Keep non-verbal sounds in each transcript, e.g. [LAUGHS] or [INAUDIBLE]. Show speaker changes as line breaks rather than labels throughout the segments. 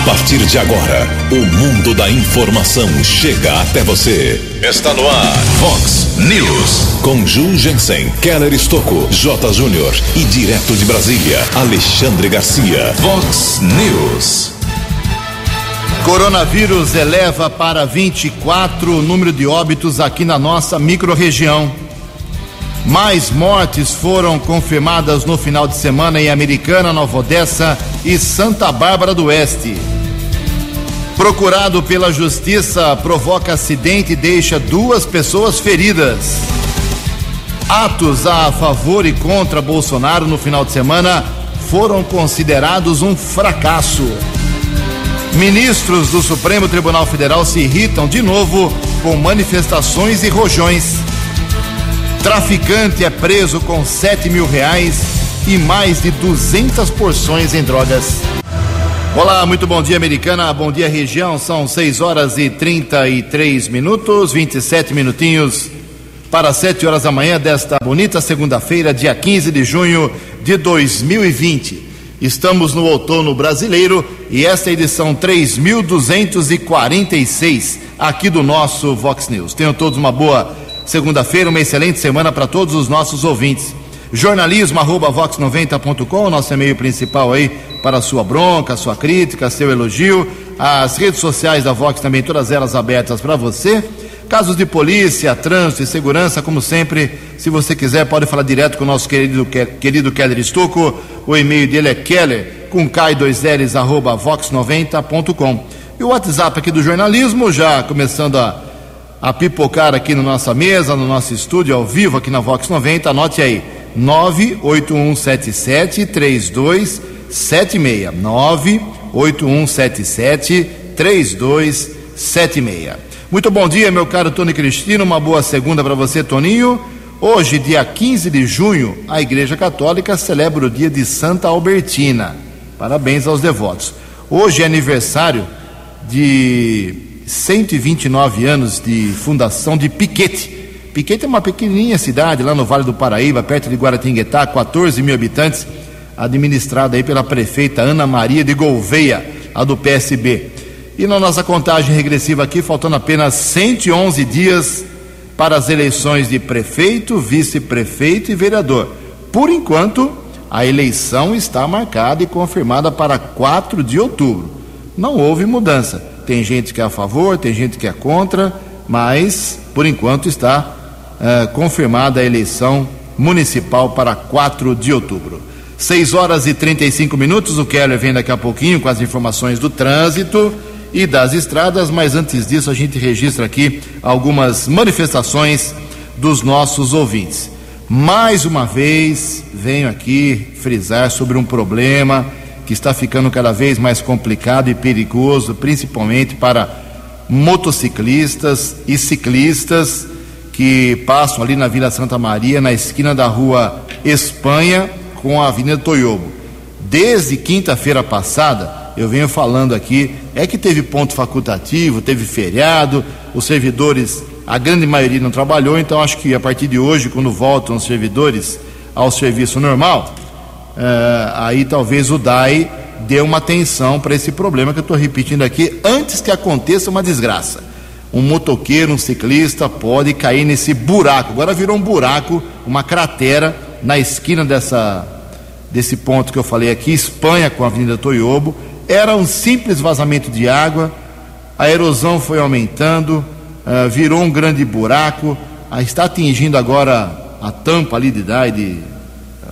A partir de agora, o mundo da informação chega até você. Está no ar, Fox News. Com Ju Jensen, Keller Estocco, J. Júnior e direto de Brasília, Alexandre Garcia. Fox News.
Coronavírus eleva para 24 o número de óbitos aqui na nossa microrregião. Mais mortes foram confirmadas no final de semana em Americana, Nova Odessa e Santa Bárbara do Oeste. Procurado pela justiça, provoca acidente e deixa duas pessoas feridas. Atos a favor e contra Bolsonaro no final de semana foram considerados um fracasso. Ministros do Supremo Tribunal Federal se irritam de novo com manifestações e rojões. Traficante é preso com 7 mil reais e mais de 200 porções em drogas. Olá, muito bom dia, americana. Bom dia, região. São 6 horas e 33 minutos, 27 minutinhos para 7 horas da manhã desta bonita segunda-feira, dia 15 de junho de 2020. Estamos no outono brasileiro e esta é a edição 3246 aqui do nosso Vox News. Tenham todos uma boa segunda-feira, uma excelente semana para todos os nossos ouvintes. Jornalismo arroba vox90.com, nosso e-mail principal aí para sua bronca, sua crítica, seu elogio. As redes sociais da Vox também, todas elas abertas para você. Casos de polícia, trânsito e segurança, como sempre, se você quiser, pode falar direto com o nosso querido, querido Keller Estocco. O e-mail dele é keller, com K2Ls, arroba vox90.com. E o WhatsApp aqui do jornalismo, já começando a, a pipocar aqui na nossa mesa, no nosso estúdio, ao vivo aqui na Vox 90, anote aí, 98177 3276. 98177 3276. Muito bom dia, meu caro Tony Cristino. Uma boa segunda para você, Toninho. Hoje, dia 15 de junho, a Igreja Católica celebra o dia de Santa Albertina. Parabéns aos devotos. Hoje é aniversário de 129 anos de fundação de Piquete. Piquete é uma pequenininha cidade lá no Vale do Paraíba, perto de Guaratinguetá, 14 mil habitantes, administrada aí pela prefeita Ana Maria de Gouveia, a do PSB. E na nossa contagem regressiva aqui, faltando apenas 111 dias para as eleições de prefeito, vice-prefeito e vereador. Por enquanto, a eleição está marcada e confirmada para 4 de outubro. Não houve mudança. Tem gente que é a favor, tem gente que é contra, mas por enquanto está uh, confirmada a eleição municipal para 4 de outubro. 6 horas e 35 minutos. O Keller vem daqui a pouquinho com as informações do trânsito e das estradas, mas antes disso a gente registra aqui algumas manifestações dos nossos ouvintes. Mais uma vez, venho aqui frisar sobre um problema que está ficando cada vez mais complicado e perigoso, principalmente para motociclistas e ciclistas que passam ali na Vila Santa Maria, na esquina da rua Espanha com a Avenida Toyobo. Desde quinta-feira passada, eu venho falando aqui, é que teve ponto facultativo, teve feriado, os servidores, a grande maioria não trabalhou, então acho que a partir de hoje, quando voltam os servidores ao serviço normal, aí talvez o DAI dê uma atenção para esse problema que eu estou repetindo aqui, antes que aconteça uma desgraça. Um motoqueiro, um ciclista pode cair nesse buraco. Agora virou um buraco, uma cratera na esquina dessa, desse ponto que eu falei aqui, Espanha com a Avenida Toyobo era um simples vazamento de água, a erosão foi aumentando, uh, virou um grande buraco, uh, está atingindo agora a tampa ali de de,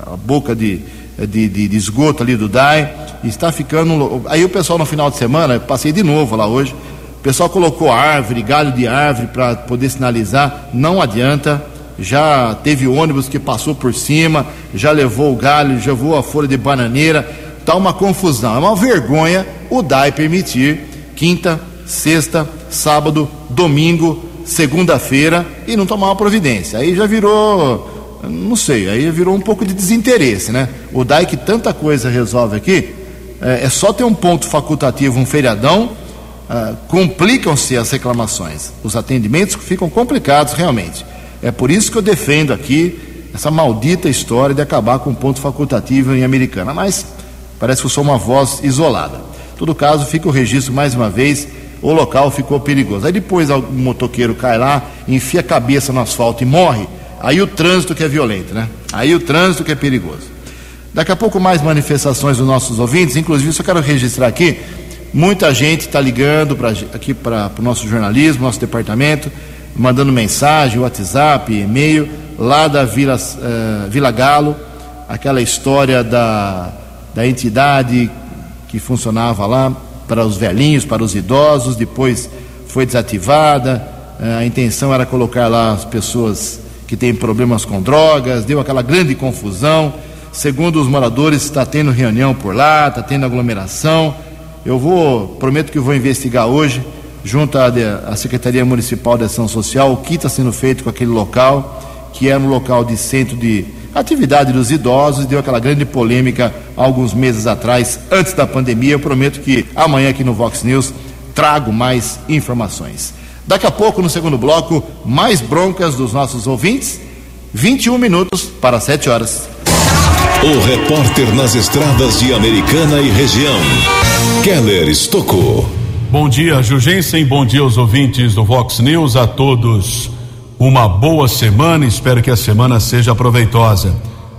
a boca de, de, de, de esgoto ali do DAI, está ficando. Aí o pessoal no final de semana, passei de novo lá hoje, o pessoal colocou árvore, galho de árvore para poder sinalizar, não adianta. Já teve ônibus que passou por cima, já levou o galho, já voou a folha de bananeira Está uma confusão. É uma vergonha o DAI permitir quinta, sexta, sábado, domingo, segunda-feira e não tomar uma providência. Aí já virou, não sei, aí virou um pouco de desinteresse, né? O DAI que tanta coisa resolve aqui, é, é só ter um ponto facultativo, um feriadão, é, complicam-se as reclamações. Os atendimentos ficam complicados realmente. É por isso que eu defendo aqui essa maldita história de acabar com o ponto facultativo em Americana. Mas Parece que eu sou uma voz isolada. Em todo caso, fica o registro mais uma vez, o local ficou perigoso. Aí depois o motoqueiro cai lá, enfia a cabeça no asfalto e morre. Aí o trânsito que é violento, né? Aí o trânsito que é perigoso. Daqui a pouco mais manifestações dos nossos ouvintes, inclusive só quero registrar aqui, muita gente está ligando pra, aqui para o nosso jornalismo, nosso departamento, mandando mensagem, WhatsApp, e-mail, lá da Vila, uh, Vila Galo, aquela história da, da entidade que funcionava lá para os velhinhos, para os idosos, depois foi desativada. Uh, a intenção era colocar lá as pessoas que têm problemas com drogas, deu aquela grande confusão. Segundo os moradores, está tendo reunião por lá, está tendo aglomeração. Eu vou, prometo que vou investigar hoje, junto à Secretaria Municipal de Ação Social, o que está sendo feito com aquele local, que era um local de centro de atividade dos idosos, deu aquela grande polêmica alguns meses atrás, antes da pandemia. Eu prometo que amanhã aqui no Vox News trago mais informações. Daqui a pouco, no segundo bloco, mais broncas dos nossos ouvintes. 21 minutos para 7 horas.
O repórter nas estradas de Americana e região, Keller Estocou.
Bom dia, Jugensen. Bom dia aos ouvintes do Vox News. A todos uma boa semana. Espero que a semana seja proveitosa.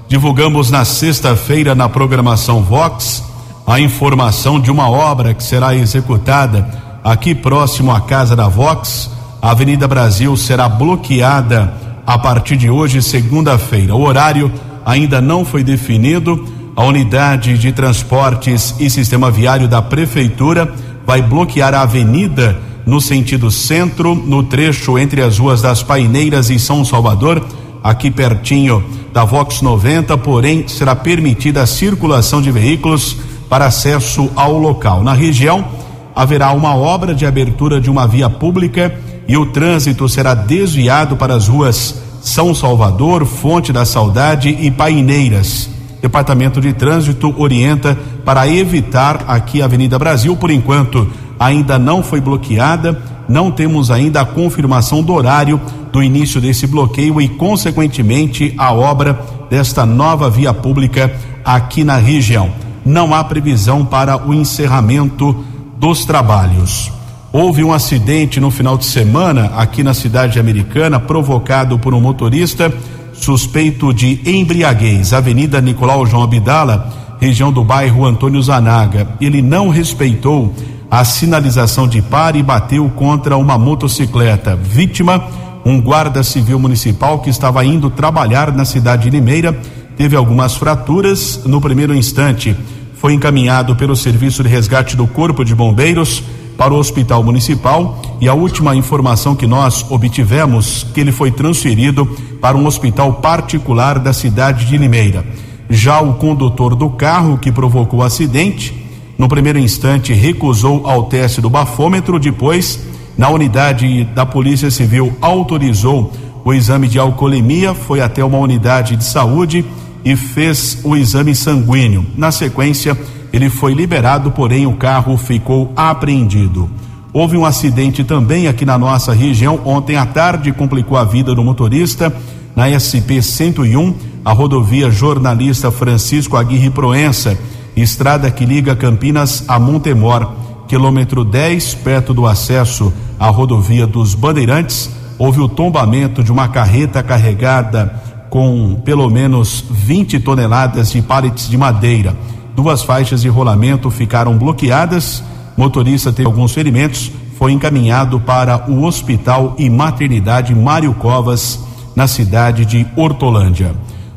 Divulgamos na sexta-feira na programação Vox a informação de uma obra que será executada aqui próximo à casa da Vox. A Avenida Brasil será bloqueada a partir de hoje, segunda-feira. O horário ainda não foi definido. A unidade de transportes e sistema viário da prefeitura vai bloquear a avenida no sentido centro, no trecho entre as ruas das Paineiras e São Salvador, aqui pertinho da Vox 90, porém será permitida a circulação de veículos para acesso ao local. Na região haverá uma obra de abertura de uma via pública e o trânsito será desviado para as ruas são Salvador, Fonte da Saudade e Paineiras. Departamento de Trânsito orienta para evitar aqui a Avenida Brasil, por enquanto ainda não foi bloqueada, não temos ainda a confirmação do horário do início desse bloqueio e, consequentemente, a obra desta nova via pública aqui na região. Não há previsão para o encerramento dos trabalhos. Houve um acidente no final de semana aqui na cidade americana, provocado por um motorista suspeito de embriaguez, Avenida Nicolau João Abdala, região do bairro Antônio Zanaga. Ele não respeitou a sinalização de pare e bateu contra uma motocicleta. Vítima, um guarda civil municipal que estava indo trabalhar na cidade de Limeira, teve algumas fraturas. No primeiro instante, foi encaminhado pelo Serviço de Resgate do Corpo de Bombeiros para o Hospital Municipal e a última informação que nós obtivemos que ele foi transferido para um hospital particular da cidade de Limeira. Já o condutor do carro que provocou o acidente, no primeiro instante recusou ao teste do bafômetro, depois, na unidade da Polícia Civil autorizou o exame de alcoolemia, foi até uma unidade de saúde e fez o exame sanguíneo. Na sequência, ele foi liberado, porém o carro ficou apreendido. Houve um acidente também aqui na nossa região. Ontem à tarde complicou a vida do motorista na SP 101, a rodovia jornalista Francisco Aguirre Proença, estrada que liga Campinas a Montemor, quilômetro 10, perto do acesso à rodovia dos Bandeirantes. Houve o tombamento de uma carreta carregada com pelo menos 20 toneladas de pallets de madeira. Duas faixas de rolamento ficaram bloqueadas. Motorista teve alguns ferimentos. Foi encaminhado para o Hospital e Maternidade Mário Covas, na cidade de Hortolândia.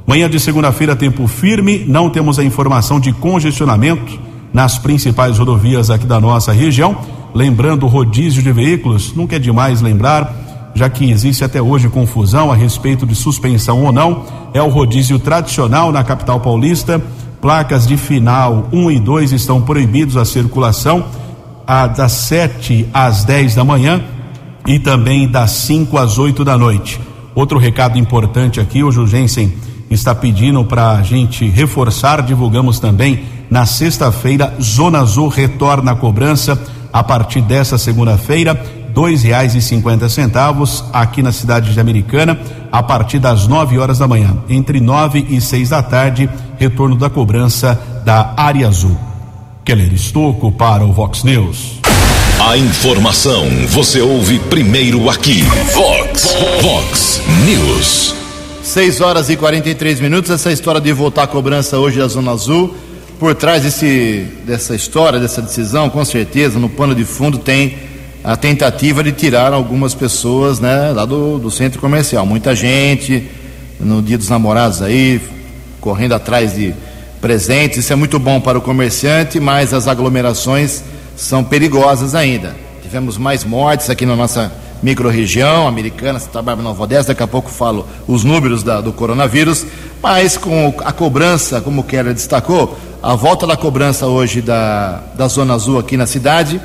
Manhã de segunda-feira, tempo firme. Não temos a informação de congestionamento nas principais rodovias aqui da nossa região. Lembrando o rodízio de veículos, nunca é demais lembrar, já que existe até hoje confusão a respeito de suspensão ou não. É o rodízio tradicional na capital paulista Placas de final 1 e 2 estão proibidos a circulação a, das 7 às 10 da manhã e também das 5 às 8 da noite. Outro recado importante aqui, o Jugensen está pedindo para a gente reforçar, divulgamos também na sexta-feira, Zona Azul retorna a cobrança a partir dessa segunda-feira dois reais e cinquenta centavos aqui na cidade de Americana a partir das nove horas da manhã. Entre nove e seis da tarde, retorno da cobrança da área azul. Keller Estocco para o Vox News.
A informação você ouve primeiro aqui. Vox, Vox News.
6 horas e 43 minutos. Essa história de voltar a cobrança hoje da Zona Azul. Por trás desse, dessa história, dessa decisão, com certeza, no pano de fundo tem a tentativa de tirar algumas pessoas né, lá do, do centro comercial. Muita gente no dia dos namorados aí, correndo atrás de presentes. Isso é muito bom para o comerciante, mas as aglomerações são perigosas ainda. Tivemos mais mortes aqui na nossa microrregião americana, Santa Bárbara Nova Odessa, daqui a pouco falo os números da, do coronavírus, mas com a cobrança, como o Keller destacou, a volta da cobrança hoje da, da Zona Azul aqui na cidade,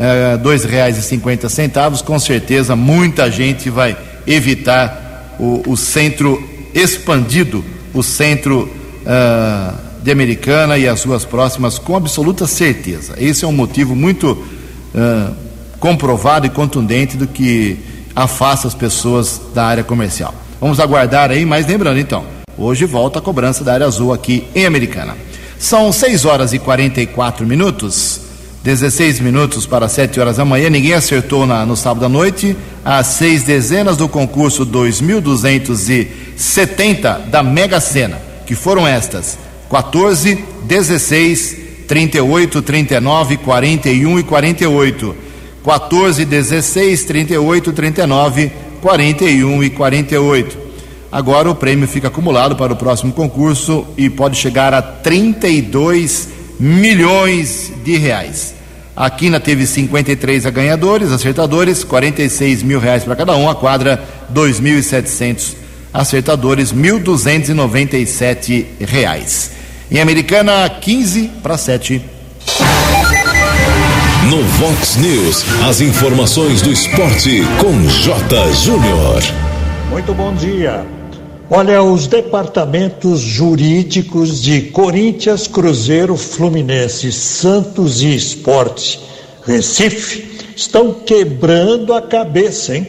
é, e cinquenta centavos, com certeza muita gente vai evitar o, o centro expandido, o centro uh, de Americana e as suas próximas, com absoluta certeza. Esse é um motivo muito uh, comprovado e contundente do que afasta as pessoas da área comercial. Vamos aguardar aí, mas lembrando então, hoje volta a cobrança da área azul aqui em Americana. São 6 horas e 44 minutos. 16 minutos para 7 horas da manhã. Ninguém acertou na, no sábado à noite as seis dezenas do concurso 2270 da Mega Sena que foram estas: 14, 16, 38, 39, 41 e 48. 14, 16, 38, 39, 41 e 48. Agora o prêmio fica acumulado para o próximo concurso e pode chegar a 32 milhões de reais. A Quina teve 53 ganhadores, acertadores, 46 mil reais para cada um, a quadra 2.700 acertadores, 1.297 reais. Em Americana, 15 para 7.
No Vox News, as informações do esporte com J. Júnior.
Muito bom dia. Olha, os departamentos jurídicos de Corinthians, Cruzeiro, Fluminense, Santos e Esporte Recife estão quebrando a cabeça, hein?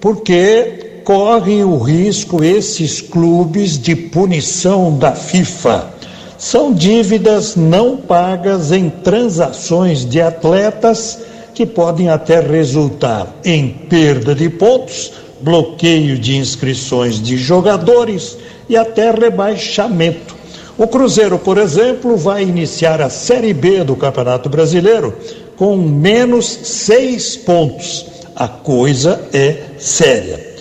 Porque correm o risco esses clubes de punição da FIFA. São dívidas não pagas em transações de atletas que podem até resultar em perda de pontos, bloqueio de inscrições de jogadores e até rebaixamento. O Cruzeiro, por exemplo, vai iniciar a Série B do Campeonato Brasileiro com menos seis pontos. A coisa é séria.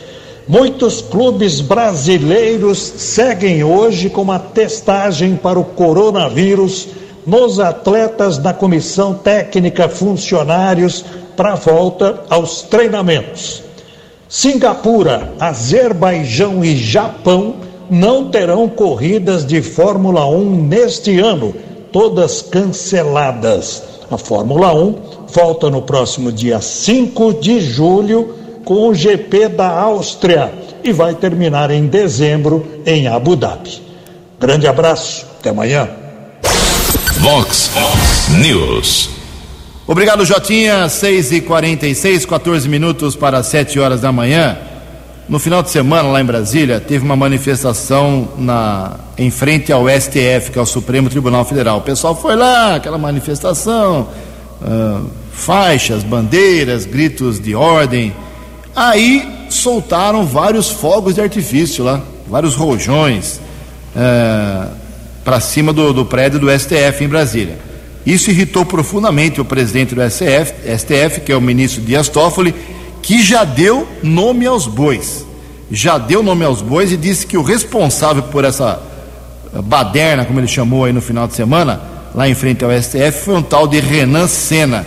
Muitos clubes brasileiros seguem hoje com uma testagem para o coronavírus nos atletas da comissão técnica funcionários para a volta aos treinamentos. Singapura, Azerbaijão e Japão não terão corridas de Fórmula 1 neste ano, todas canceladas. A Fórmula 1 volta no próximo dia 5 de julho com o GP da Áustria e vai terminar em dezembro em Abu Dhabi. Grande abraço, até amanhã.
Vox News.
Obrigado, Jotinha. 6 e 46 14 minutos para 7 horas da manhã. No final de semana, lá em Brasília, teve uma manifestação na, em frente ao STF, que é o Supremo Tribunal Federal. O pessoal foi lá, aquela manifestação, uh, faixas, bandeiras, gritos de ordem. Aí soltaram vários fogos de artifício lá, vários rojões é, para cima do, do, prédio do STF em Brasília. Isso irritou profundamente o presidente do STF, STF, que é o ministro Dias Toffoli, que já deu nome aos bois. Já deu nome aos bois e disse que o responsável por essa baderna, como ele chamou aí no final de semana, lá em frente ao STF, foi um tal de Renan Senna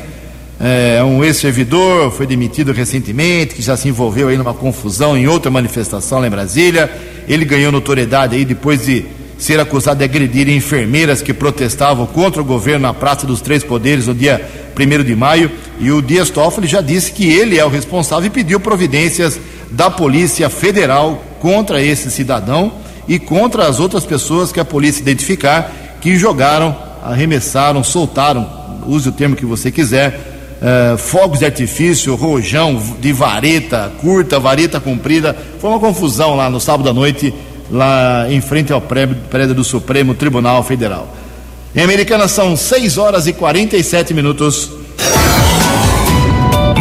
é, um ex-servidor, foi demitido recentemente, que já se envolveu aí numa confusão em outra manifestação lá em Brasília. Ele ganhou notoriedade aí depois de ser acusado de agredir enfermeiras que protestavam contra o governo na Praça dos Três Poderes no dia 1 de maio. E o Dias Toffoli já disse que ele é o responsável e pediu providências da Polícia Federal contra esse cidadão e contra as outras pessoas que a polícia identificar que jogaram, arremessaram, soltaram, use o termo que você quiser, Uh, fogos de artifício, rojão de vareta curta, vareta comprida. Foi uma confusão lá no sábado à noite, lá em frente ao prédio, do Supremo Tribunal Federal. Em Americana são 6 horas e 47 minutos.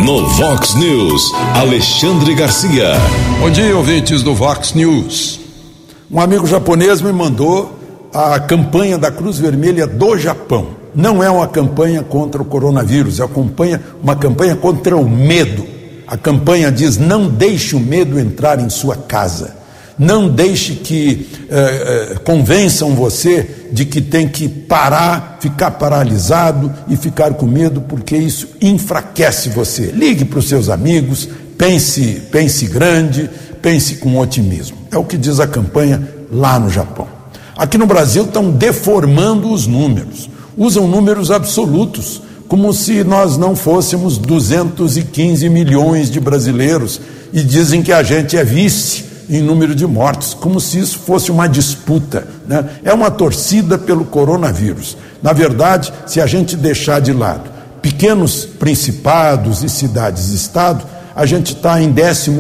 No Vox News, Alexandre Garcia.
Bom dia, ouvintes do Vox News. Um amigo japonês me mandou a campanha da Cruz Vermelha do Japão. Não é uma campanha contra o coronavírus, é uma campanha contra o medo. A campanha diz: não deixe o medo entrar em sua casa. Não deixe que eh, eh, convençam você de que tem que parar, ficar paralisado e ficar com medo, porque isso enfraquece você. Ligue para os seus amigos, pense, pense grande, pense com otimismo. É o que diz a campanha lá no Japão. Aqui no Brasil estão deformando os números, usam números absolutos, como se nós não fôssemos 215 milhões de brasileiros e dizem que a gente é vice em número de mortes, como se isso fosse uma disputa. Né? É uma torcida pelo coronavírus. Na verdade, se a gente deixar de lado pequenos principados e cidades-estado, a gente está em 14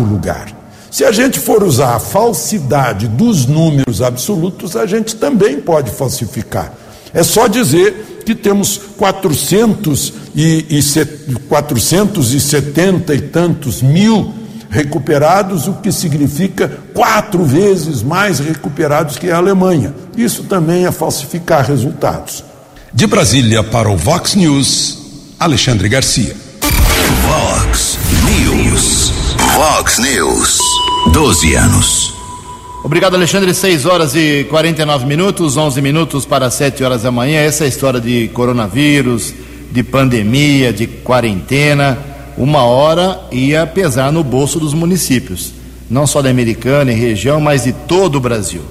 lugar. Se a gente for usar a falsidade dos números absolutos, a gente também pode falsificar. É só dizer que temos 400 e, e 470 e tantos mil recuperados, o que significa quatro vezes mais recuperados que a Alemanha. Isso também é falsificar resultados.
De Brasília para o Vox News, Alexandre Garcia. Vox News. Vox News. 12 anos.
Obrigado, Alexandre. 6 horas e 49 minutos, 11 minutos para 7 horas da manhã. Essa é a história de coronavírus, de pandemia, de quarentena uma hora ia pesar no bolso dos municípios, não só da Americana e região, mas de todo o Brasil.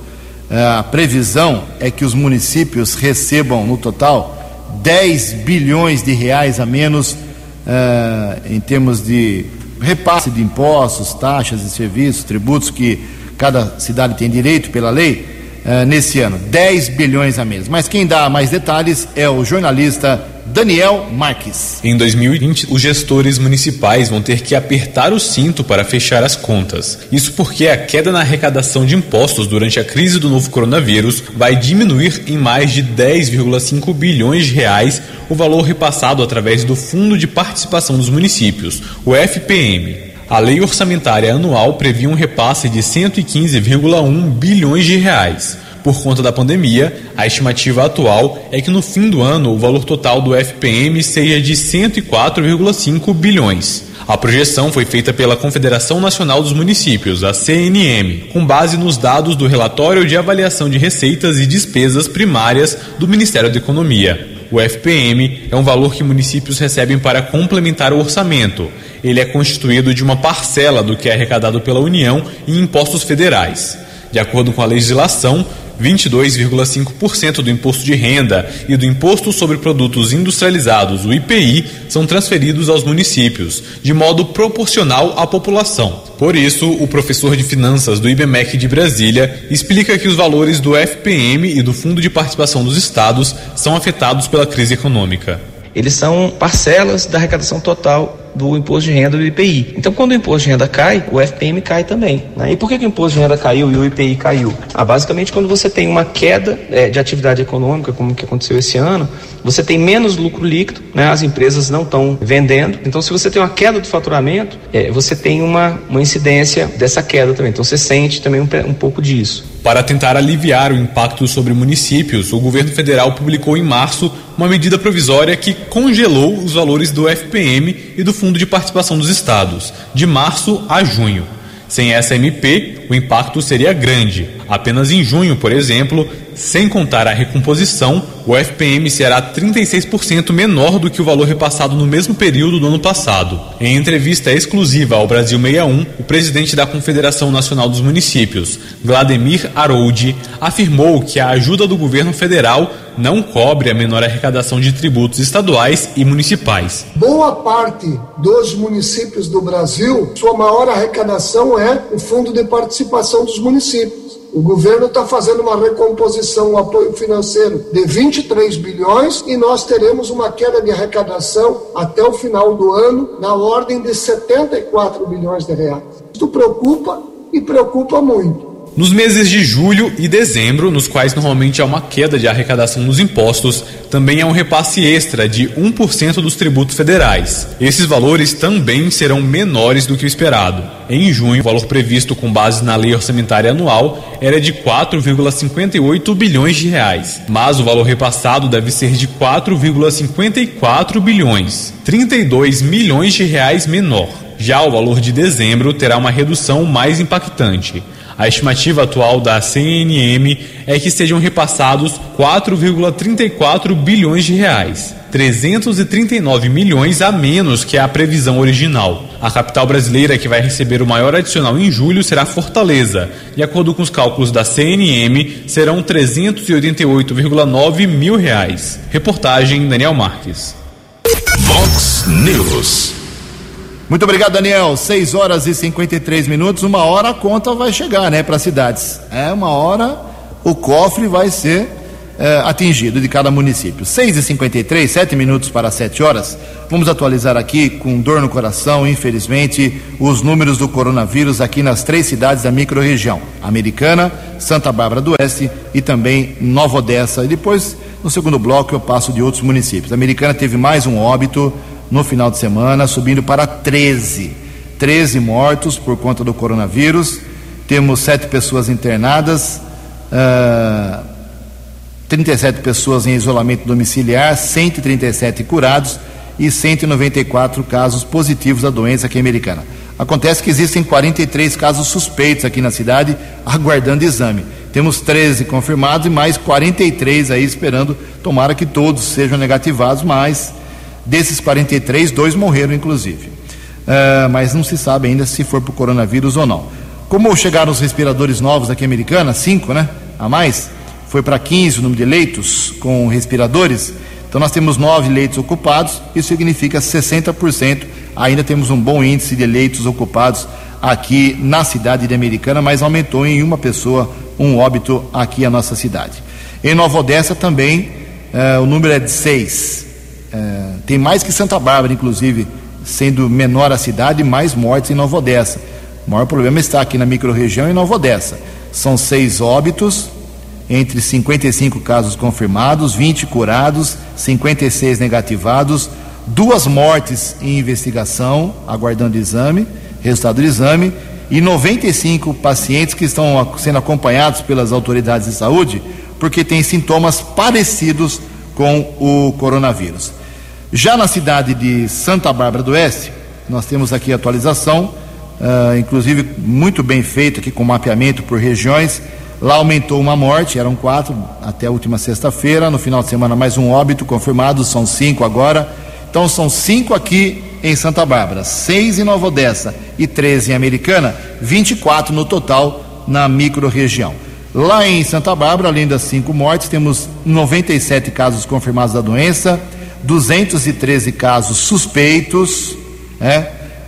É, a previsão é que os municípios recebam, no total, 10 bilhões de reais a menos uh, em termos de repasse de impostos, taxas e serviços, tributos que cada cidade tem direito pela lei uh, nesse ano. 10 bilhões a menos. Mas quem dá mais detalhes é o jornalista Daniel Marques.
Em 2020, os gestores municipais vão ter que apertar o cinto para fechar as contas. Isso porque a queda na arrecadação de impostos durante a crise do novo coronavírus vai diminuir em mais de 10,5 bilhões de reais o valor repassado através do Fundo de Participação dos Municípios, o FPM. A lei orçamentária anual previa um repasse de 115,1 bilhões de reais. Por conta da pandemia, a estimativa atual é que no fim do ano o valor total do FPM seja de 104,5 bilhões. A projeção foi feita pela Confederação Nacional dos Municípios, a CNM, com base nos dados do relatório de avaliação de receitas e despesas primárias do Ministério da Economia. O FPM é um valor que municípios recebem para complementar o orçamento. Ele é constituído de uma parcela do que é arrecadado pela União em impostos federais. De acordo com a legislação, 22,5% do imposto de renda e do imposto sobre produtos industrializados, o IPI, são transferidos aos municípios, de modo proporcional à população. Por isso, o professor de finanças do IBMEC de Brasília explica que os valores do FPM e do Fundo de Participação dos Estados são afetados pela crise econômica.
Eles são parcelas da arrecadação total do imposto de renda do IPI. Então, quando o imposto de renda cai, o FPM cai também. Né? E por que, que o imposto de renda caiu e o IPI caiu? Ah, basicamente, quando você tem uma queda é, de atividade econômica, como que aconteceu esse ano, você tem menos lucro líquido, né? as empresas não estão vendendo. Então, se você tem uma queda do faturamento, é, você tem uma, uma incidência dessa queda também. Então, você sente também um, um pouco disso.
Para tentar aliviar o impacto sobre municípios, o governo federal publicou em março uma medida provisória que congelou os valores do FPM e do Fundo de Participação dos Estados, de março a junho. Sem essa MP, o impacto seria grande. Apenas em junho, por exemplo, sem contar a recomposição, o FPM será 36% menor do que o valor repassado no mesmo período do ano passado. Em entrevista exclusiva ao Brasil 61, o presidente da Confederação Nacional dos Municípios, Vladimir Aroudi, afirmou que a ajuda do governo federal não cobre a menor arrecadação de tributos estaduais e municipais.
Boa parte dos municípios do Brasil, sua maior arrecadação é o Fundo de Participação dos Municípios. O governo está fazendo uma recomposição, um apoio financeiro de 23 bilhões e nós teremos uma queda de arrecadação até o final do ano na ordem de 74 bilhões de reais. Isso preocupa e preocupa muito.
Nos meses de julho e dezembro, nos quais normalmente há uma queda de arrecadação nos impostos, também há um repasse extra de 1% dos tributos federais. Esses valores também serão menores do que o esperado. Em junho, o valor previsto com base na lei orçamentária anual era de 4,58 bilhões de reais, mas o valor repassado deve ser de 4,54 bilhões, 32 milhões de reais menor. Já o valor de dezembro terá uma redução mais impactante. A estimativa atual da CNM é que sejam repassados 4,34 bilhões de reais, 339 milhões a menos que a previsão original. A capital brasileira que vai receber o maior adicional em julho será Fortaleza. De acordo com os cálculos da CNM, serão 388,9 mil reais. Reportagem Daniel Marques.
Vox News.
Muito obrigado, Daniel. 6 horas e 53 minutos. Uma hora a conta vai chegar, né, para as cidades. É, uma hora o cofre vai ser é, atingido de cada município. 6 e 53 7 minutos para 7 horas. Vamos atualizar aqui, com dor no coração, infelizmente, os números do coronavírus aqui nas três cidades da microrregião: Americana, Santa Bárbara do Oeste e também Nova Odessa. E depois, no segundo bloco, eu passo de outros municípios. A Americana teve mais um óbito no final de semana, subindo para 13. 13 mortos por conta do coronavírus. Temos sete pessoas internadas, uh, 37 pessoas em isolamento domiciliar, 137 curados e 194 casos positivos da doença aqui americana. Acontece que existem 43 casos suspeitos aqui na cidade, aguardando exame. Temos 13 confirmados e mais 43 aí esperando, tomara que todos sejam negativados, mas Desses 43, dois morreram, inclusive. Uh, mas não se sabe ainda se for por coronavírus ou não. Como chegaram os respiradores novos aqui americana, cinco, né? A mais, foi para 15 o número de leitos com respiradores. Então nós temos nove leitos ocupados, isso significa 60%. Ainda temos um bom índice de leitos ocupados aqui na cidade de Americana, mas aumentou em uma pessoa um óbito aqui na nossa cidade. Em Nova Odessa também uh, o número é de seis. É, tem mais que Santa Bárbara, inclusive, sendo menor a cidade, mais mortes em Nova Odessa. O maior problema está aqui na microrregião em Nova Odessa. São seis óbitos, entre 55 casos confirmados, 20 curados, 56 negativados, duas mortes em investigação, aguardando exame, resultado do exame, e 95 pacientes que estão sendo acompanhados pelas autoridades de saúde porque têm sintomas parecidos com o coronavírus. Já na cidade de Santa Bárbara do Oeste, nós temos aqui a atualização, uh, inclusive muito bem feito aqui com mapeamento por regiões. Lá aumentou uma morte, eram quatro até a última sexta-feira. No final de semana, mais um óbito confirmado, são cinco agora. Então, são cinco aqui em Santa Bárbara, seis em Nova Odessa e treze em Americana, 24 no total na microrregião. Lá em Santa Bárbara, além das cinco mortes, temos 97 casos confirmados da doença, 213 casos suspeitos, né?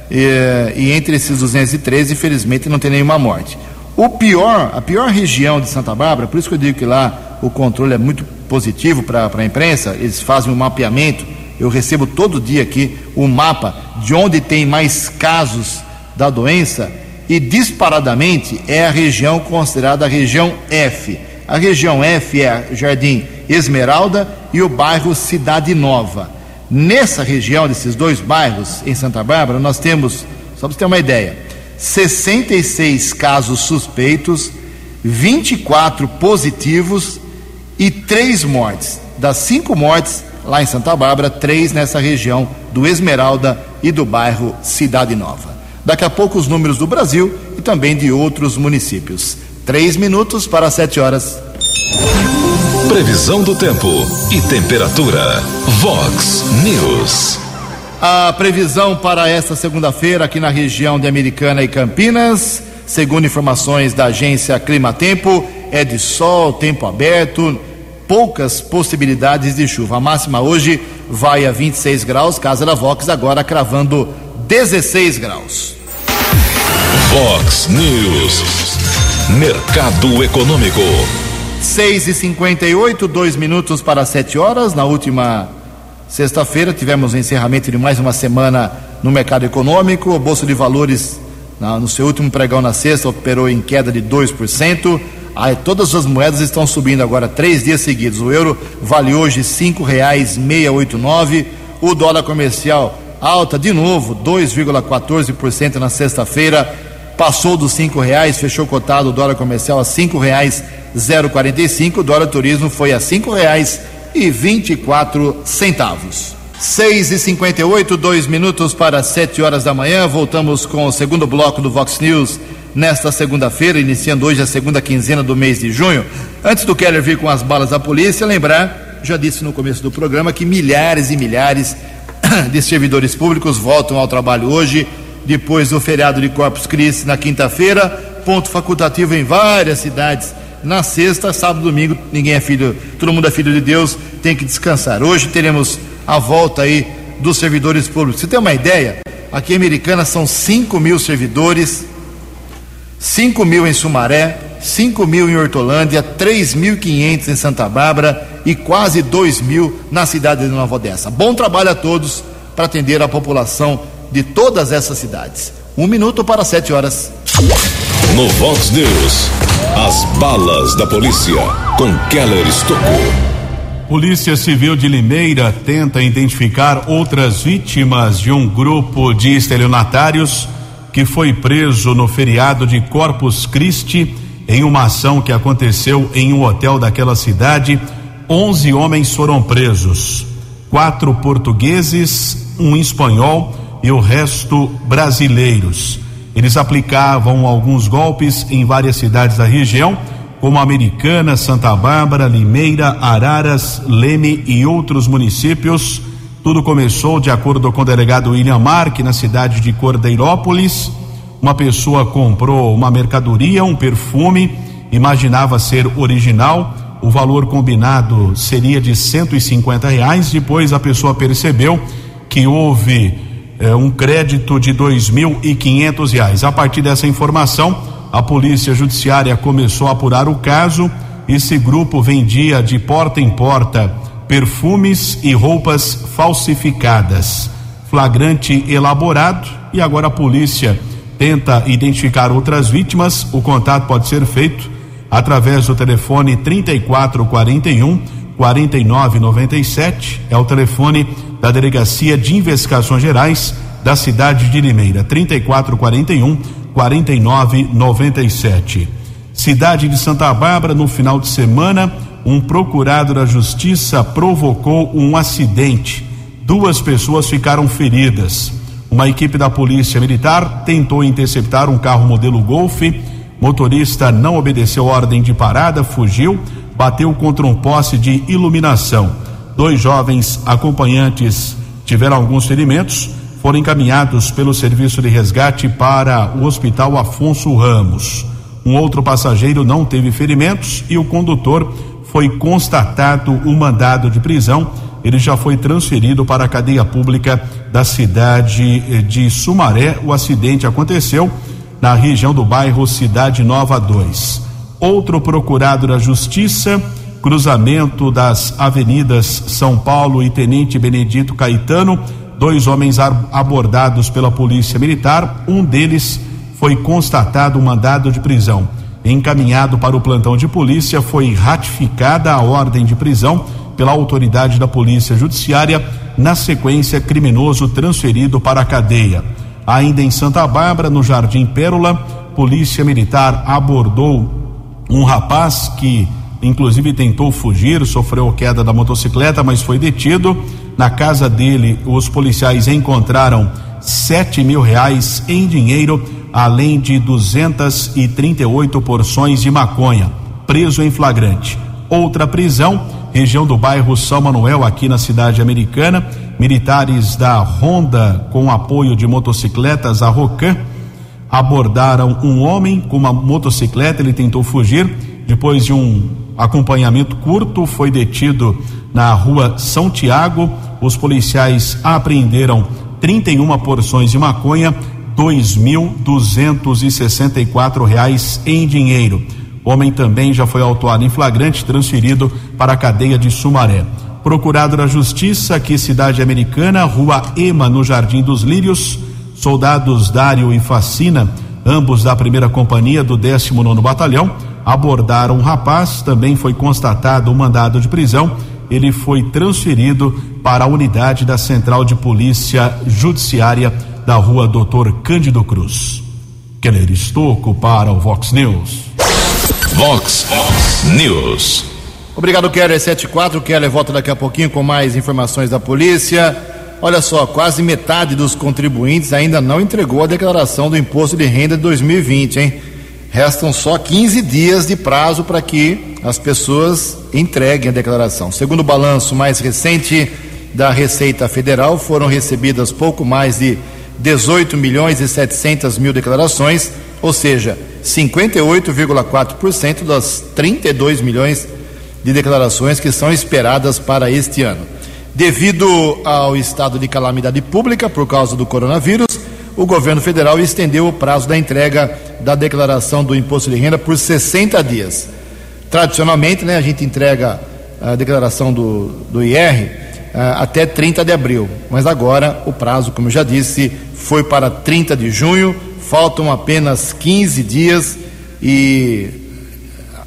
E, e, entre esses 213, infelizmente, não tem nenhuma morte. O pior, a pior região de Santa Bárbara, por isso que eu digo que lá o controle é muito positivo para a imprensa, eles fazem um mapeamento. Eu recebo todo dia aqui o um mapa de onde tem mais casos da doença e disparadamente é a região considerada a região F. A região F é Jardim Esmeralda e o bairro Cidade Nova. Nessa região, desses dois bairros, em Santa Bárbara, nós temos, só para você ter uma ideia, 66 casos suspeitos, 24 positivos e três mortes. Das cinco mortes lá em Santa Bárbara, três nessa região do Esmeralda e do bairro Cidade Nova. Daqui a pouco os números do Brasil e também de outros municípios. Três minutos para sete horas.
Previsão do tempo e temperatura. Vox News.
A previsão para esta segunda-feira aqui na região de Americana e Campinas, segundo informações da agência Climatempo, é de sol, tempo aberto, poucas possibilidades de chuva. A máxima hoje vai a 26 graus, casa da Vox agora cravando 16 graus.
Fox News. Mercado Econômico.
6 e 58 dois minutos para 7 horas. Na última sexta-feira tivemos o encerramento de mais uma semana no mercado econômico. A Bolsa de Valores no seu último pregão na sexta, operou em queda de 2%. Aí todas as moedas estão subindo agora três dias seguidos. O euro vale hoje oito nove. O dólar comercial alta de novo 2,14% na sexta-feira. Passou dos cinco reais, fechou cotado o dólar comercial a cinco reais 0,45. O dólar turismo foi a cinco reais e vinte e quatro centavos. 6 e 58 dois minutos para 7 horas da manhã. Voltamos com o segundo bloco do Vox News nesta segunda-feira, iniciando hoje a segunda quinzena do mês de junho. Antes do Keller vir com as balas da polícia, lembrar, já disse no começo do programa, que milhares e milhares [COUGHS] de servidores públicos voltam ao trabalho hoje, depois do feriado de Corpus Christi na quinta-feira, ponto facultativo em várias cidades. Na sexta, sábado, domingo, ninguém é filho, todo mundo é filho de Deus, tem que descansar. Hoje teremos a volta aí dos servidores públicos. Você tem uma ideia? Aqui em Americana são 5 mil servidores, 5 mil em Sumaré, 5 mil em Hortolândia, 3.500 em Santa Bárbara e quase 2 mil na cidade de Nova Odessa. Bom trabalho a todos para atender a população de todas essas cidades. Um minuto para 7 horas.
No Vox News, as balas da polícia com Keller Estocou.
Polícia Civil de Limeira tenta identificar outras vítimas de um grupo de estelionatários que foi preso no feriado de Corpus Christi em uma ação que aconteceu em um hotel daquela cidade. Onze homens foram presos, quatro portugueses, um espanhol e o resto brasileiros. Eles aplicavam alguns golpes em várias cidades da região, como Americana, Santa Bárbara, Limeira, Araras, Leme e outros municípios tudo começou, de acordo com o delegado William Mark, na cidade de Cordeirópolis. Uma pessoa comprou uma mercadoria, um perfume, imaginava ser original. O valor combinado seria de 150 reais. Depois a pessoa percebeu que houve eh, um crédito de dois mil e quinhentos reais. A partir dessa informação, a polícia judiciária começou a apurar o caso. Esse grupo vendia de porta em porta perfumes e roupas falsificadas. Flagrante elaborado e agora a polícia tenta identificar outras vítimas. O contato pode ser feito através do telefone 3441 4997. É o telefone da Delegacia de Investigações Gerais da cidade de Limeira. 3441 4997. Cidade de Santa Bárbara, no final de semana um procurado da justiça provocou um acidente. Duas pessoas ficaram feridas. Uma equipe da Polícia Militar tentou interceptar um carro modelo Golf. Motorista não obedeceu ordem de parada, fugiu, bateu contra um poste de iluminação. Dois jovens acompanhantes tiveram alguns ferimentos, foram encaminhados pelo serviço de resgate para o Hospital Afonso Ramos. Um outro passageiro não teve ferimentos e o condutor foi constatado o mandado de prisão. Ele já foi transferido para a cadeia pública da cidade de Sumaré. O acidente aconteceu na região do bairro Cidade Nova 2. Outro procurado da Justiça, cruzamento das avenidas São Paulo e Tenente Benedito Caetano, dois homens abordados pela Polícia Militar, um deles foi constatado um mandado de prisão encaminhado para o plantão de polícia, foi ratificada a ordem de prisão pela autoridade da Polícia Judiciária. Na sequência, criminoso transferido para a cadeia. Ainda em Santa Bárbara, no Jardim Pérola, Polícia Militar abordou um rapaz que, inclusive, tentou fugir, sofreu queda da motocicleta, mas foi detido. Na casa dele, os policiais encontraram sete mil reais em dinheiro além de 238 porções de maconha, preso em flagrante. Outra prisão, região do bairro São Manuel, aqui na cidade americana, militares da Honda, com apoio de motocicletas, a Rocan, abordaram um homem com uma motocicleta, ele tentou fugir, depois de um acompanhamento curto, foi detido na rua São Tiago. Os policiais apreenderam 31 porções de maconha dois mil duzentos e sessenta e quatro reais em dinheiro. O homem também já foi autuado em flagrante, transferido para a cadeia de Sumaré. Procurado da Justiça, aqui cidade americana, rua Ema, no Jardim dos Lírios, soldados Dário e Facina ambos da primeira companhia do 19 Batalhão, abordaram um rapaz. Também foi constatado um mandado de prisão. Ele foi transferido para a unidade da Central de Polícia Judiciária da Rua Doutor Cândido Cruz. Keller Estocco para o Vox News.
Vox News.
Obrigado, Keller 74. Keller volta daqui a pouquinho com mais informações da polícia. Olha só, quase metade dos contribuintes ainda não entregou a declaração do imposto de renda de 2020, hein? Restam só 15 dias de prazo para que as pessoas entreguem a declaração. Segundo o balanço mais recente da Receita Federal, foram recebidas pouco mais de 18 milhões e 700 mil declarações, ou seja, 58,4% das 32 milhões de declarações que são esperadas para este ano. Devido ao estado de calamidade pública por causa do coronavírus, o governo federal estendeu o prazo da entrega da declaração do imposto de renda por 60 dias. Tradicionalmente, né, a gente entrega a declaração do, do IR uh, até 30 de abril, mas agora o prazo, como eu já disse, foi para 30 de junho, faltam apenas 15 dias e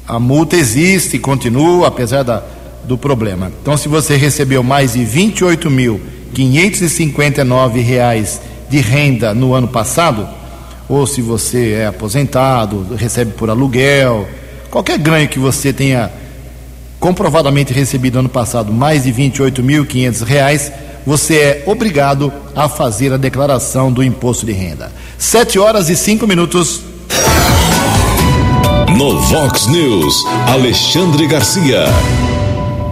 a multa existe, continua, apesar da do problema. Então, se você recebeu mais de R$ 28.559 de renda no ano passado, ou se você é aposentado, recebe por aluguel, qualquer ganho que você tenha comprovadamente recebido ano passado, mais de R$ 28.500, você é obrigado a fazer a declaração do imposto de renda. Sete horas e cinco minutos.
No Vox News, Alexandre Garcia.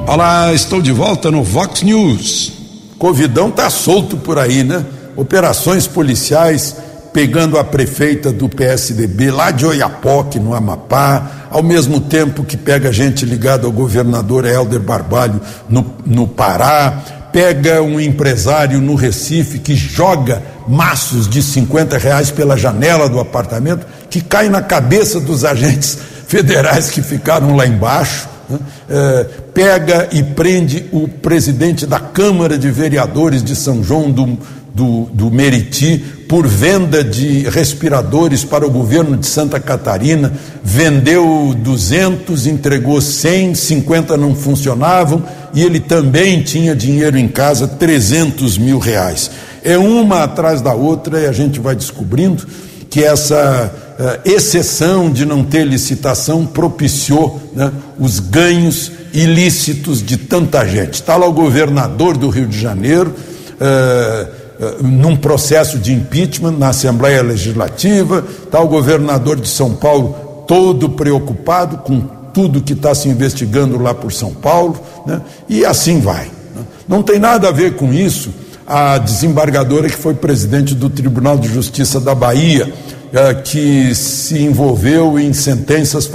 Olá, estou de volta no Vox News. Covidão tá solto por aí, né? Operações policiais pegando a prefeita do PSDB lá de Oiapoque, no Amapá, ao mesmo tempo que pega gente ligada ao governador Helder Barbalho no, no Pará, pega um empresário no Recife que joga maços de 50 reais pela janela do apartamento, que cai na cabeça dos agentes [LAUGHS] federais que ficaram lá embaixo né? é, pega e prende o presidente da Câmara de Vereadores de São João do, do, do Meriti por venda de respiradores para o governo de Santa Catarina, vendeu 200, entregou 100, 50 não funcionavam e ele também tinha dinheiro em casa, 300 mil reais. É uma atrás da outra e a gente vai descobrindo que essa uh, exceção de não ter licitação propiciou né, os ganhos ilícitos de tanta gente. Está lá o governador do Rio de Janeiro, uh, num processo de impeachment na Assembleia Legislativa, está o governador de São Paulo todo preocupado com tudo que está se investigando lá por São Paulo, né, e assim vai. Né. Não tem nada a ver com isso a desembargadora que foi presidente do Tribunal de Justiça da Bahia, eh, que se envolveu em sentenças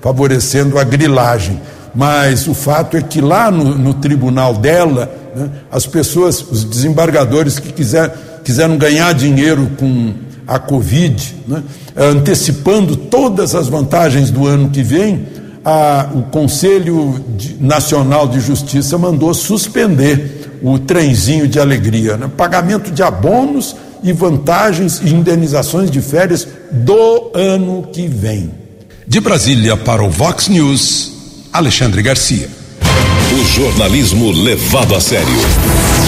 favorecendo a grilagem. Mas o fato é que lá no, no tribunal dela, né, as pessoas, os desembargadores que quiser, quiseram ganhar dinheiro com a Covid, né, antecipando todas as vantagens do ano que vem, a, o Conselho Nacional de Justiça mandou suspender o trenzinho de alegria, né? pagamento de abonos e vantagens e indenizações de férias do ano que vem.
De Brasília para o Vox News, Alexandre Garcia. O jornalismo levado a sério.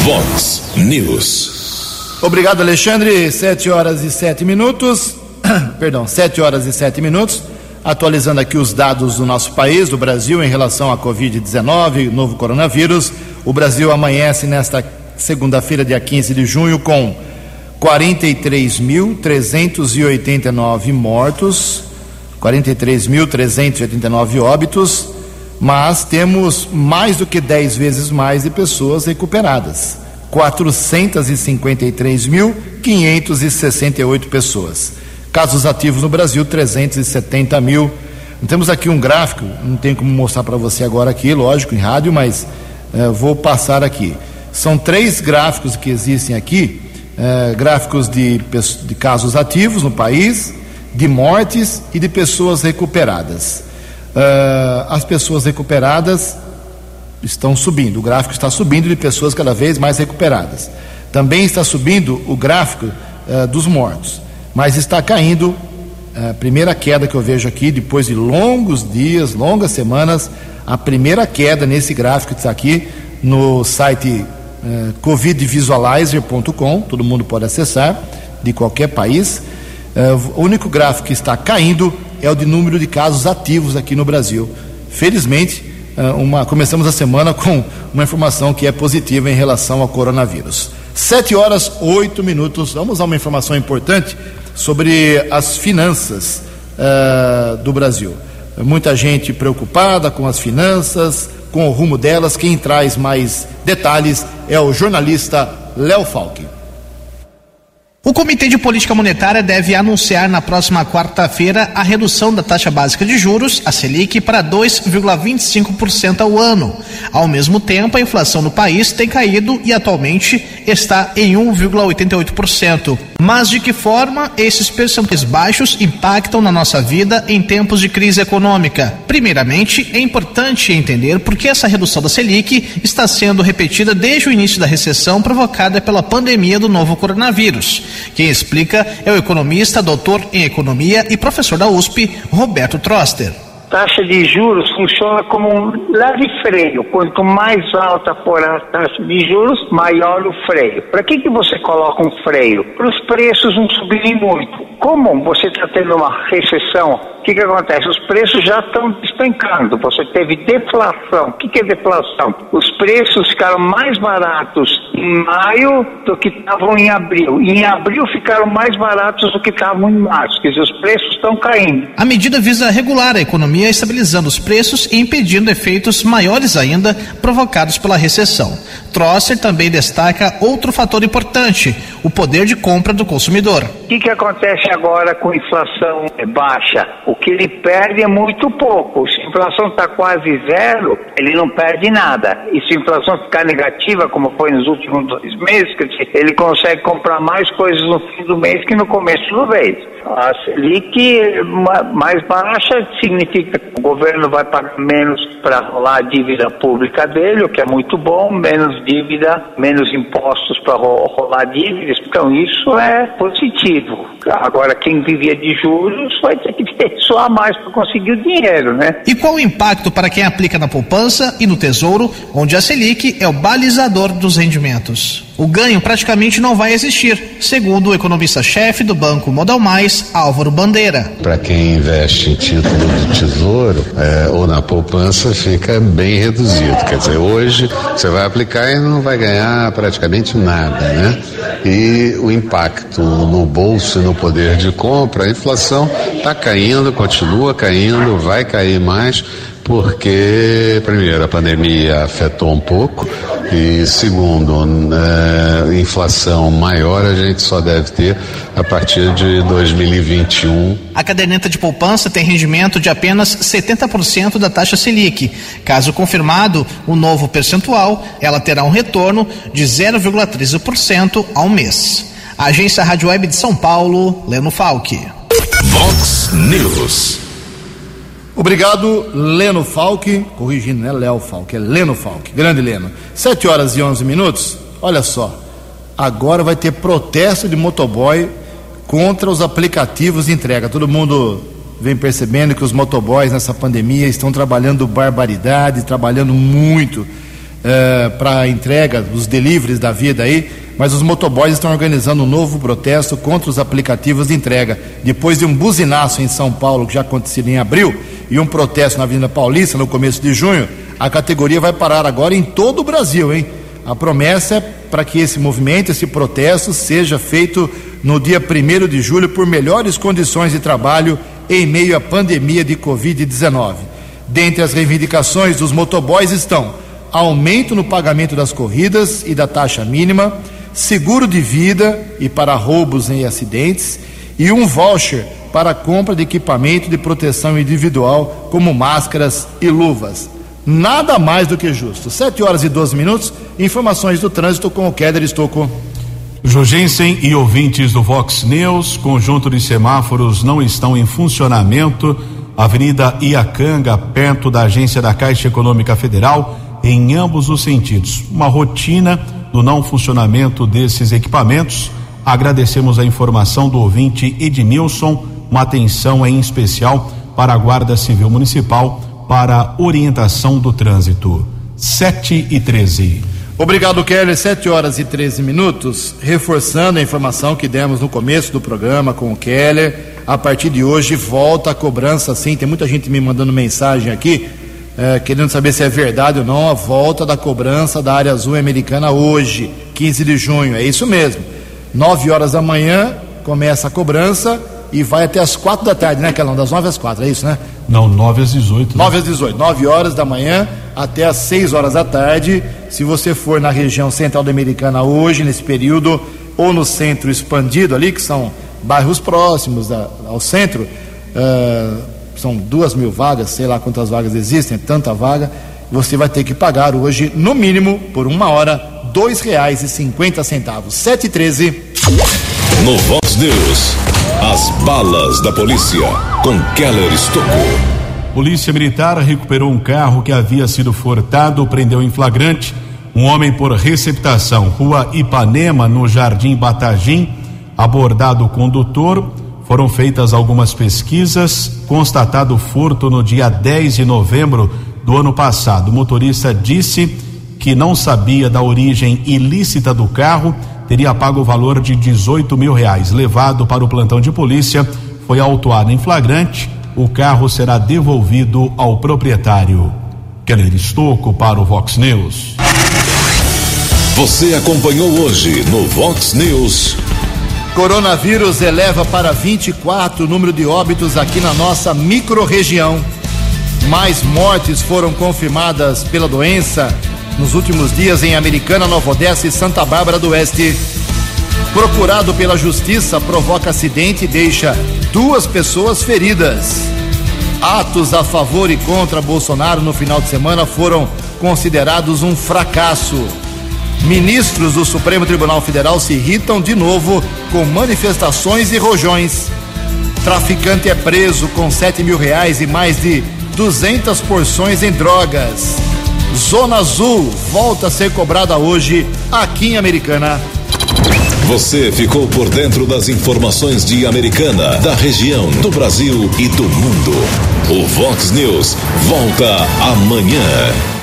Vox News.
Obrigado, Alexandre. Sete horas e sete minutos. [CLEARS THROAT] Perdão, sete horas e sete minutos. Atualizando aqui os dados do nosso país, do Brasil, em relação à Covid-19, novo coronavírus. O Brasil amanhece nesta segunda-feira, dia 15 de junho, com 43.389 mortos, 43.389 óbitos, mas temos mais do que 10 vezes mais de pessoas recuperadas. 453.568 pessoas. Casos ativos no Brasil, 370 mil. Temos aqui um gráfico, não tem como mostrar para você agora aqui, lógico, em rádio, mas é, vou passar aqui. São três gráficos que existem aqui: é, gráficos de, de casos ativos no país, de mortes e de pessoas recuperadas. É, as pessoas recuperadas estão subindo, o gráfico está subindo de pessoas cada vez mais recuperadas. Também está subindo o gráfico dos mortos, mas está caindo A primeira queda que eu vejo aqui, depois de longos dias, longas semanas, a primeira queda nesse gráfico que está aqui no site covidvisualizer.com, todo mundo pode acessar, de qualquer país. Eh, o único gráfico que está caindo é o de número de casos ativos aqui no Brasil. Felizmente, eh, uma, começamos a semana [LAUGHS] com uma informação que é positiva em relação ao coronavírus. Sete horas, oito minutos. Vamos a uma informação importante sobre as finanças uh, do Brasil. Muita gente preocupada com as finanças, com o rumo delas. Quem traz mais detalhes é o jornalista Léo Falck.
O Comitê de Política Monetária deve anunciar na próxima quarta-feira a redução da taxa básica de juros, a Selic, para 2,25% ao ano. Ao mesmo tempo, a inflação no país tem caído e atualmente está em 1,88%. Mas de que forma esses percentuais baixos impactam na nossa vida em tempos de crise econômica? Primeiramente, é importante entender por que essa redução da Selic está sendo repetida desde o início da recessão provocada pela pandemia do novo coronavírus. Quem explica é o economista, doutor em economia e professor da USP, Roberto Troster
taxa de juros funciona como um leve freio. Quanto mais alta for a taxa de juros, maior o freio. Para que, que você coloca um freio? Para os preços não subirem muito. Como você está tendo uma recessão, o que, que acontece? Os preços já estão despencando. Você teve deflação. O que, que é deflação? Os preços ficaram mais baratos em maio do que estavam em abril. E em abril ficaram mais baratos do que estavam em março. Quer dizer, os preços estão caindo.
A medida visa regular a economia, estabilizando os preços e impedindo efeitos maiores ainda provocados pela recessão. Trosser também destaca outro fator importante: o poder de compra do consumidor.
O que, que acontece agora com inflação baixa? O que ele perde é muito pouco. Se a inflação está quase zero, ele não perde nada. E se a inflação ficar negativa, como foi nos últimos dois meses, ele consegue comprar mais coisas no fim do mês que no começo do mês. A Selic mais baixa significa que o governo vai pagar menos para rolar a dívida pública dele, o que é muito bom, menos dívida, menos impostos para rolar dívidas, então isso é positivo. Agora, quem vivia de juros vai ter que só mais para conseguir o dinheiro, né?
E qual o impacto para quem aplica na poupança e no tesouro, onde a Selic é o balizador dos rendimentos? O ganho praticamente não vai existir, segundo o economista-chefe do Banco Modal Mais, Álvaro Bandeira.
Para quem investe em título de tesouro é, ou na poupança, fica bem reduzido. Quer dizer, hoje você vai aplicar e não vai ganhar praticamente nada, né? E o impacto no bolso e no poder de compra, a inflação está caindo, continua caindo, vai cair mais porque, primeiro, a pandemia afetou um pouco e, segundo, né, inflação maior a gente só deve ter a partir de 2021.
A caderneta de poupança tem rendimento de apenas 70% da taxa Selic. Caso confirmado o novo percentual, ela terá um retorno de 0,13% ao mês. A agência Rádio Web de São Paulo, Leno Falck.
Vox News.
Obrigado, Leno Falck, corrigindo, não é Léo Falck, é Leno Falck, grande Leno. 7 horas e 11 minutos, olha só, agora vai ter protesto de motoboy contra os aplicativos de entrega. Todo mundo vem percebendo que os motoboys nessa pandemia estão trabalhando barbaridade, trabalhando muito é, para a entrega dos deliveries da vida aí, mas os motoboys estão organizando um novo protesto contra os aplicativos de entrega. Depois de um buzinaço em São Paulo, que já aconteceu em abril, e um protesto na Avenida Paulista no começo de junho, a categoria vai parar agora em todo o Brasil, hein? A promessa é para que esse movimento, esse protesto, seja feito no dia 1 de julho por melhores condições de trabalho em meio à pandemia de Covid-19. Dentre as reivindicações dos motoboys estão aumento no pagamento das corridas e da taxa mínima, seguro de vida e para roubos e acidentes e um voucher para compra de equipamento de proteção individual, como máscaras e luvas. Nada mais do que justo. 7 horas e 12 minutos, informações do trânsito com o Keller Estocco.
Jugensen e ouvintes do Vox News, conjunto de semáforos não estão em funcionamento. Avenida Iacanga, perto da agência da Caixa Econômica Federal, em ambos os sentidos. Uma rotina do não funcionamento desses equipamentos. Agradecemos a informação do ouvinte Ednilson uma atenção em especial para a Guarda Civil Municipal para orientação do trânsito. 7 e 13.
Obrigado, Kelly. 7 horas e 13 minutos. Reforçando a informação que demos no começo do programa com o Keller. A partir de hoje volta a cobrança, sim. Tem muita gente me mandando mensagem aqui, é, querendo saber se é verdade ou não. A volta da cobrança da área azul americana hoje, 15 de junho. É isso mesmo. 9 horas da manhã começa a cobrança e vai até as quatro da tarde, né, Calão? Das 9 às quatro, é isso, né?
Não, 9 às 18.
9 né? às 18. 9 horas da manhã até as 6 horas da tarde. Se você for na região central da Americana hoje, nesse período, ou no centro expandido ali, que são bairros próximos da, ao centro, uh, são duas mil vagas, sei lá quantas vagas existem, tanta vaga, você vai ter que pagar hoje, no mínimo, por uma hora, dois reais e cinquenta centavos. Sete e treze.
No Vox News, as balas da polícia com Keller Estocou.
Polícia Militar recuperou um carro que havia sido furtado, prendeu em flagrante um homem por receptação, Rua Ipanema, no Jardim Batagim, abordado o condutor. Foram feitas algumas pesquisas, constatado furto no dia 10 de novembro do ano passado. O motorista disse que não sabia da origem ilícita do carro teria pago o valor de 18 mil reais. Levado para o plantão de polícia, foi autuado em flagrante. O carro será devolvido ao proprietário. Keller Estocco para o Vox News.
Você acompanhou hoje no Vox News.
Coronavírus eleva para 24 o número de óbitos aqui na nossa microrregião. Mais mortes foram confirmadas pela doença nos últimos dias em Americana, Nova Odessa e Santa Bárbara do Oeste. Procurado pela justiça, provoca acidente e deixa duas pessoas feridas. Atos a favor e contra Bolsonaro no final de semana foram considerados um fracasso. Ministros do Supremo Tribunal Federal se irritam de novo com manifestações e rojões. Traficante é preso com 7 mil reais e mais de 200 porções em drogas. Zona Azul volta a ser cobrada hoje aqui em Americana.
Você ficou por dentro das informações de Americana, da região, do Brasil e do mundo. O Vox News volta amanhã.